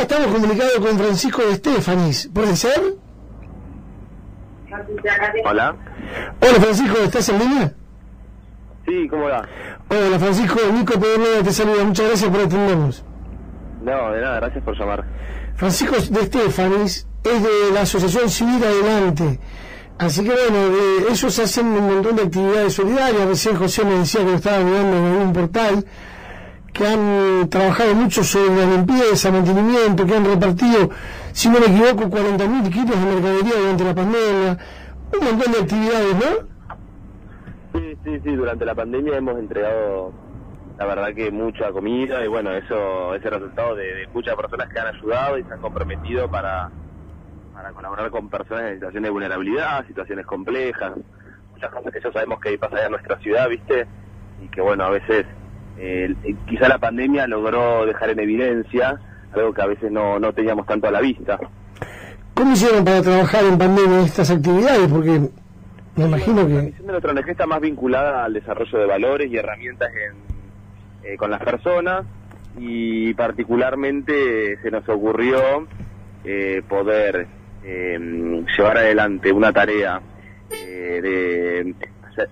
ya estamos comunicados con Francisco de Estefanis, ¿puede ser? Hola. Hola Francisco, ¿estás en línea? Sí, ¿cómo va? Hola Francisco, Nico Pedro te saluda, muchas gracias por atendernos. No, de nada, gracias por llamar. Francisco de Estefanis es de la Asociación Civil Adelante. Así que bueno, eh, ellos hacen un montón de actividades solidarias. Recién José me decía que lo estaba mirando en algún portal, que han trabajado mucho sobre la limpieza, mantenimiento, que han repartido, si no me equivoco, 40.000 kilos de mercadería durante la pandemia. Un montón de actividades, ¿no? Sí, sí, sí, durante la pandemia hemos entregado, la verdad que mucha comida y bueno, eso es el resultado de, muchas personas que han ayudado y se han comprometido para, para colaborar con personas en situaciones de vulnerabilidad, situaciones complejas, muchas cosas que ya sabemos que pasa en nuestra ciudad, ¿viste? Y que bueno, a veces eh, quizá la pandemia logró dejar en evidencia algo que a veces no, no teníamos tanto a la vista. ¿Cómo hicieron para trabajar en pandemia estas actividades? Porque me imagino La que... misión de nuestra ONG está más vinculada al desarrollo de valores y herramientas en, eh, con las personas y particularmente se nos ocurrió eh, poder eh, llevar adelante una tarea eh, de,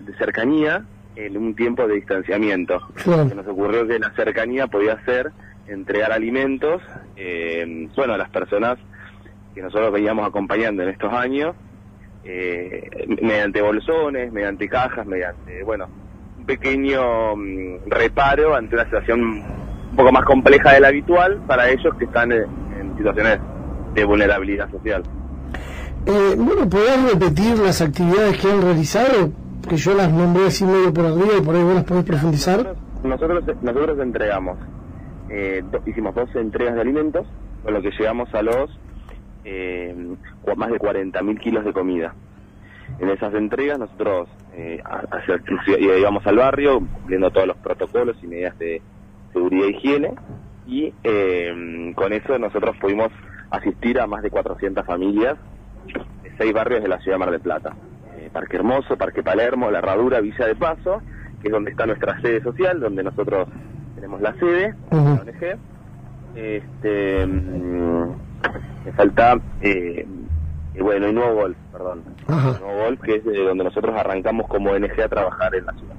de cercanía en un tiempo de distanciamiento. Se nos ocurrió que la cercanía podía ser entregar alimentos, eh, bueno, a las personas que nosotros veníamos acompañando en estos años, eh, mediante bolsones, mediante cajas, mediante, bueno, un pequeño mm, reparo ante una situación un poco más compleja de la habitual para ellos que están en, en situaciones de vulnerabilidad social. Eh, bueno, ¿podés repetir las actividades que han realizado? Que yo las nombré así medio por arriba y por ahí vos las podés profundizar. Nosotros, nosotros entregamos, eh, hicimos dos entregas de alimentos, con lo que llegamos a los eh, más de 40.000 kilos de comida. En esas entregas nosotros eh, hacia íbamos al barrio cumpliendo todos los protocolos y medidas de seguridad e higiene y eh, con eso nosotros pudimos asistir a más de 400 familias de seis barrios de la ciudad de Mar del Plata. Parque Hermoso, Parque Palermo, La Herradura, Villa de Paso, que es donde está nuestra sede social, donde nosotros tenemos la sede, Ujú. la ONG. Este, mm, me falta, eh, eh, bueno, y Nuevo Golf, perdón. Ajá. Nuevo Golf, que es de donde nosotros arrancamos como ONG a trabajar en la ciudad.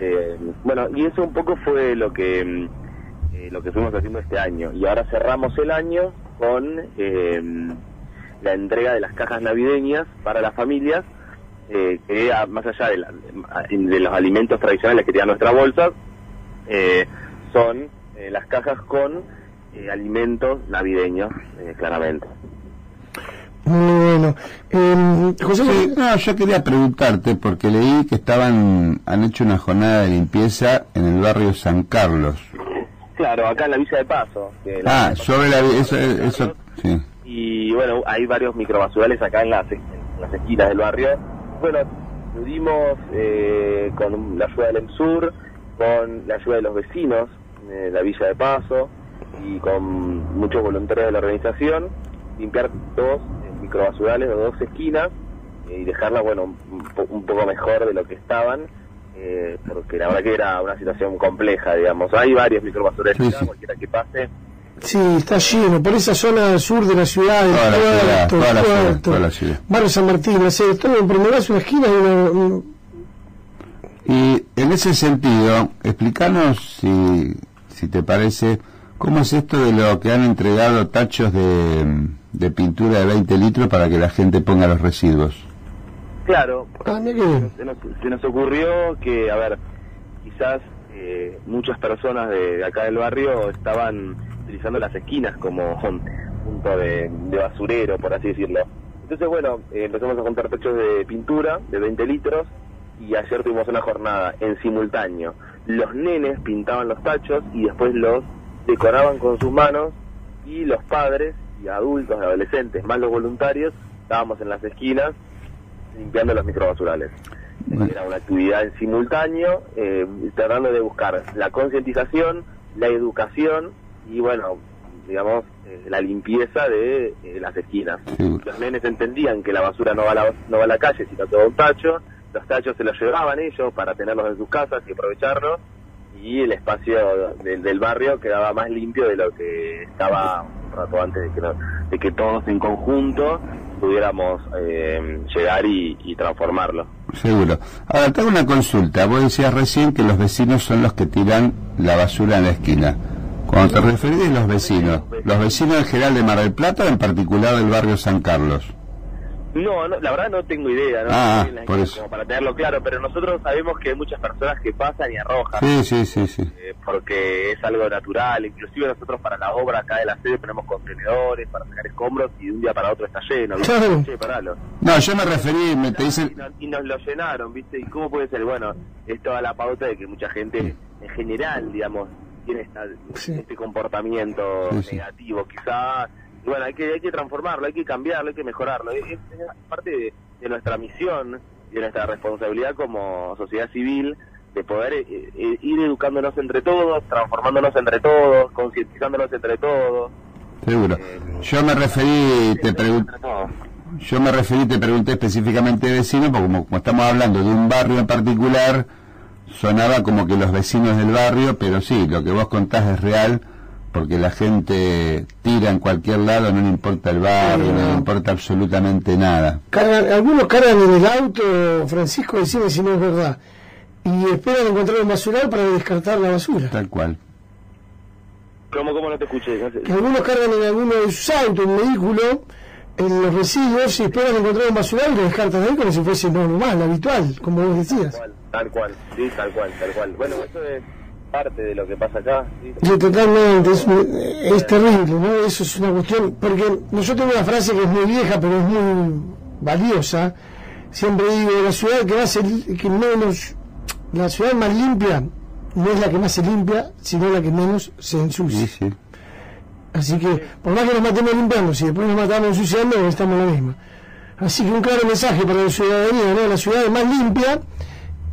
Eh, bueno, y eso un poco fue lo que mm, eh, lo que fuimos haciendo este año. Y ahora cerramos el año con eh, la entrega de las cajas navideñas para las familias, eh, que a- más allá de, la- de los alimentos tradicionales que tienen nuestras bolsas, eh, son eh, las cajas con eh, alimentos navideños, eh, claramente. Bueno. Eh, José, Sí, no, yo quería preguntarte porque leí que estaban han hecho una jornada de limpieza en el barrio San Carlos. Claro, acá en la Villa de Paso. que la- Ah, sobre la eso, eso sí. y bueno, hay varios microbasurales acá en las, en las esquinas del barrio. Bueno, pudimos eh, con la ayuda del EMSUR, con la ayuda de los vecinos de la Villa de Paso y con muchos voluntarios de la organización, limpiar dos eh, microbasurales de dos esquinas eh, y dejarlas, bueno, un, po- un poco mejor de lo que estaban. eh, porque la verdad que era una situación compleja, digamos. Hay varios microbasurales, Sí, sí. cualquiera que pase, sí, está lleno. Por esa zona sur de la ciudad, del Toda la ciudad, puerto, toda la ciudad, puerto, toda la ciudad. Barrio San Martín, la sede, todo en una esquina y una, un- Y en ese sentido, explícanos si, si te parece, ¿cómo es esto de lo que han entregado tachos de, de pintura de 20 litros para que la gente ponga los residuos? Claro, Ah, se nos, se nos ocurrió que, a ver, quizás eh, muchas personas de, de acá del barrio estaban utilizando las esquinas como punto de, de basurero, por así decirlo. Entonces, bueno, eh, empezamos a juntar techos de pintura de 20 litros y ayer tuvimos una jornada en simultáneo. Los nenes pintaban los tachos y después los decoraban con sus manos y los padres y adultos, adolescentes, más los voluntarios, estábamos en las esquinas limpiando los microbasurales. Bueno. Era una actividad en simultáneo, eh, tratando de buscar la concientización, la educación y, bueno, digamos, eh, la limpieza de eh, las esquinas. Sí. Los nenes entendían que la basura no va a la, no va a la calle, sino todo un tacho. Los tachos se los llevaban ellos para tenerlos en sus casas y aprovecharlos. y el espacio del barrio quedaba más limpio de lo que estaba un rato antes de que, de que todos en conjunto pudiéramos eh, llegar y, transformarlo. Seguro. Ahora, tengo una consulta. Vos decías recién que los vecinos son los que tiran la basura en la esquina. Cuando te referís a los vecinos, ¿los vecinos en general de Mar del Plata en particular del barrio San Carlos? No, la verdad no tengo idea, ¿no? Ah, por eso. Como para tenerlo claro, pero nosotros sabemos que hay muchas personas que pasan y arrojan. Sí, sí, sí, sí. Eh, porque es algo natural, inclusive nosotros para la obra acá de la sede ponemos contenedores para sacar escombros y de un día para otro está lleno. No, yo me referí, me te dicen... Y, nos lo llenaron, ¿viste? ¿Y cómo puede ser? Bueno, es toda la pauta de que mucha gente en general, digamos, tiene este comportamiento negativo. Quizás bueno, hay que, hay que transformarlo, hay que cambiarlo, hay que mejorarlo. Es, parte de, nuestra misión y de nuestra responsabilidad como sociedad civil de poder eh, eh, ir educándonos entre todos, transformándonos entre todos, concientizándonos entre todos. Seguro. Eh, yo me referí, te pregunté, yo me referí, te pregunté específicamente de vecinos, porque como, como estamos hablando de un barrio en particular, sonaba como que los vecinos del barrio, pero sí, lo que vos contás es real porque la gente tira en cualquier lado, no le importa el barrio, no, le importa absolutamente nada. algunos cargan en el auto, Francisco, decime si no es verdad, y esperan encontrar un basural para descartar la basura. Tal cual. ¿Cómo, cómo no te escuché? Que algunos cargan en alguno de sus autos, un vehículo, en los residuos y esperan encontrar un basural y lo descartan ahí como si fuese normal, habitual, como vos decías. Tal cual, tal cual, sí, tal cual, tal cual. Bueno, eso es parte de lo que pasa acá. totalmente, es, terrible, ¿no? Eso es una cuestión, porque nosotros tengo una frase que es muy vieja, pero es muy valiosa. Siempre digo, la ciudad que más que menos, la ciudad más limpia no es la que más se limpia, sino la que menos se ensucia. Así que, por más que nos matemos limpiando, si después nos matamos ensuciando, estamos la misma. Así que un claro mensaje para la ciudadanía, ¿no? La ciudad más limpia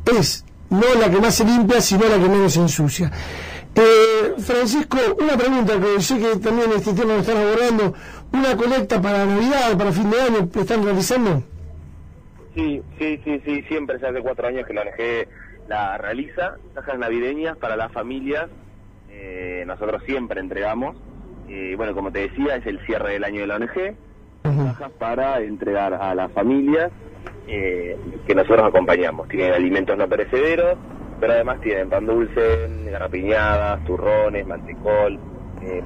es no la que más se limpia, sino la que menos se ensucia. Eh, Francisco, una pregunta que sé que también este tema lo están abordando, ¿una colecta para Navidad, para fin de año, están realizando? Sí, sí, sí, sí, siempre, hace cuatro años que la ONG la realiza, cajas navideñas para las familias, eh, nosotros siempre entregamos, eh, bueno, como te decía, es el cierre del año de la ONG, cajas para entregar a las familias eh, que nosotros acompañamos. Tienen alimentos no perecederos, pero además tienen pan dulce, garrapiñadas, turrones, mantecol, eh,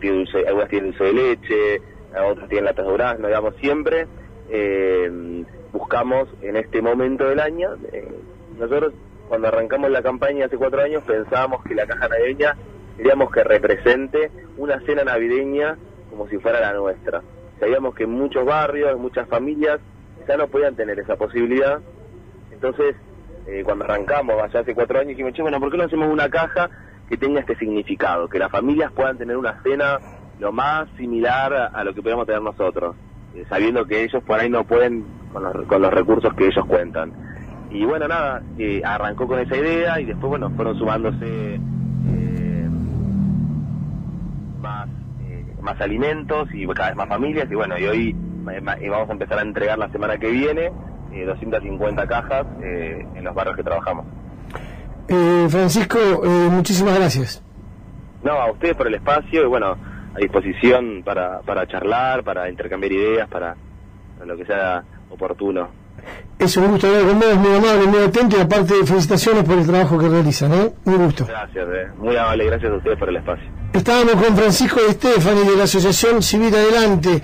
dulce, algunas tienen dulce de leche, otras tienen latas de durazno, digamos, siempre eh, buscamos en este momento del año, eh, nosotros cuando arrancamos la campaña hace cuatro años pensábamos que la caja navideña queríamos que represente una cena navideña como si fuera la nuestra. Sabíamos que en muchos barrios, en muchas familias, ya no podían tener esa posibilidad. Entonces, eh, cuando arrancamos allá hace cuatro años, dijimos, che, bueno, ¿por qué no hacemos una caja que tenga este significado? Que las familias puedan tener una cena lo más similar a, lo que podemos tener nosotros, eh, sabiendo que ellos por ahí no pueden con los, con los recursos que ellos cuentan. Y bueno, nada, eh, arrancó con esa idea y después, bueno, fueron sumándose más, más alimentos y cada vez más familias y bueno, y hoy y vamos a empezar a entregar la semana que viene 250 eh, cajas eh, en los barrios que trabajamos. Eh, Francisco, muchísimas gracias. No, a ustedes por el espacio y bueno, a disposición para, para charlar, para intercambiar ideas, para, lo que sea oportuno. Es un gusto hablar con vos, muy amable, muy atento y aparte felicitaciones por el trabajo que realizan, ¿eh? Un gusto. Gracias, muy amable, gracias a ustedes por el espacio. Estábamos con Francisco Estefani de la Asociación Civil Adelante.